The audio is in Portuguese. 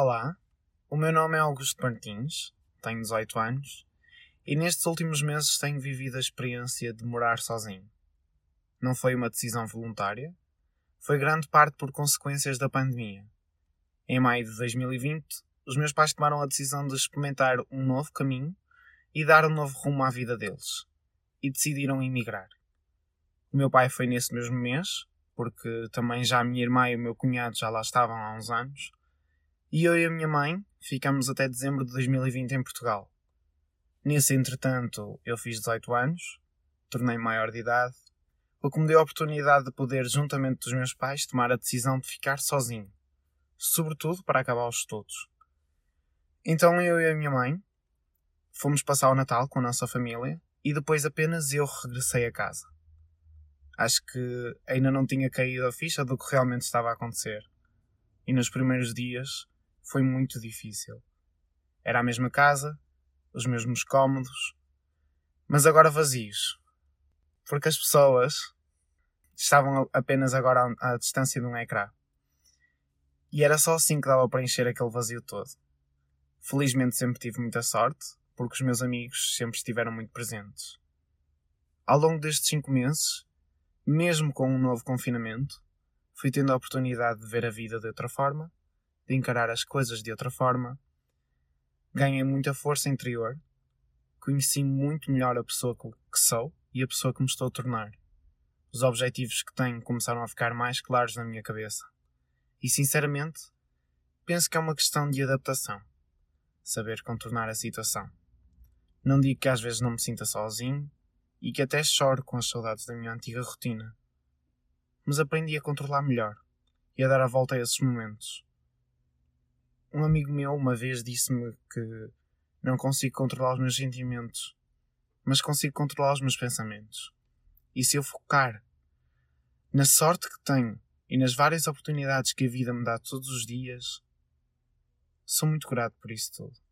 Olá, o meu nome é Augusto Martins, tenho 18 anos e nestes últimos meses tenho vivido a experiência de morar sozinho. Não foi uma decisão voluntária, foi grande parte por consequências da pandemia. Em maio de 2020, os meus pais tomaram a decisão de experimentar um novo caminho e dar um novo rumo à vida deles, e decidiram emigrar. O meu pai foi nesse mesmo mês, porque também já a minha irmã e o meu cunhado já lá estavam há uns anos, e eu e a minha mãe ficamos até dezembro de 2020 em Portugal. Nesse entretanto, eu fiz 18 anos, tornei maior de idade, o que me deu a oportunidade de poder, juntamente dos meus pais, tomar a decisão de ficar sozinho, sobretudo para acabar os estudos. Então eu e a minha mãe fomos passar o Natal com a nossa família e depois apenas eu regressei a casa. Acho que ainda não tinha caído a ficha do que realmente estava a acontecer. E nos primeiros dias foi muito difícil. Era a mesma casa, os mesmos cômodos, mas agora vazios. Porque as pessoas estavam apenas agora à, distância de um ecrã. E era só assim que dava para encher aquele vazio todo. Felizmente sempre tive muita sorte, porque os meus amigos sempre estiveram muito presentes. Ao longo destes cinco meses, mesmo com um novo confinamento, fui tendo a oportunidade de ver a vida de outra forma de encarar as coisas de outra forma, ganhei muita força interior, conheci muito melhor a pessoa que sou e a pessoa que me estou a tornar. Os objetivos que tenho começaram a ficar mais claros na minha cabeça. E sinceramente, penso que é uma questão de adaptação. Saber contornar a situação. Não digo que às vezes não me sinta sozinho e que até choro com as saudades da minha antiga rotina. Mas aprendi a controlar melhor e a dar a volta a esses momentos um amigo meu uma vez disse-me que não consigo controlar os meus sentimentos, mas consigo controlar os meus pensamentos. E se eu focar na sorte que tenho e nas várias oportunidades que a vida me dá todos os dias, sou muito grato por isso tudo.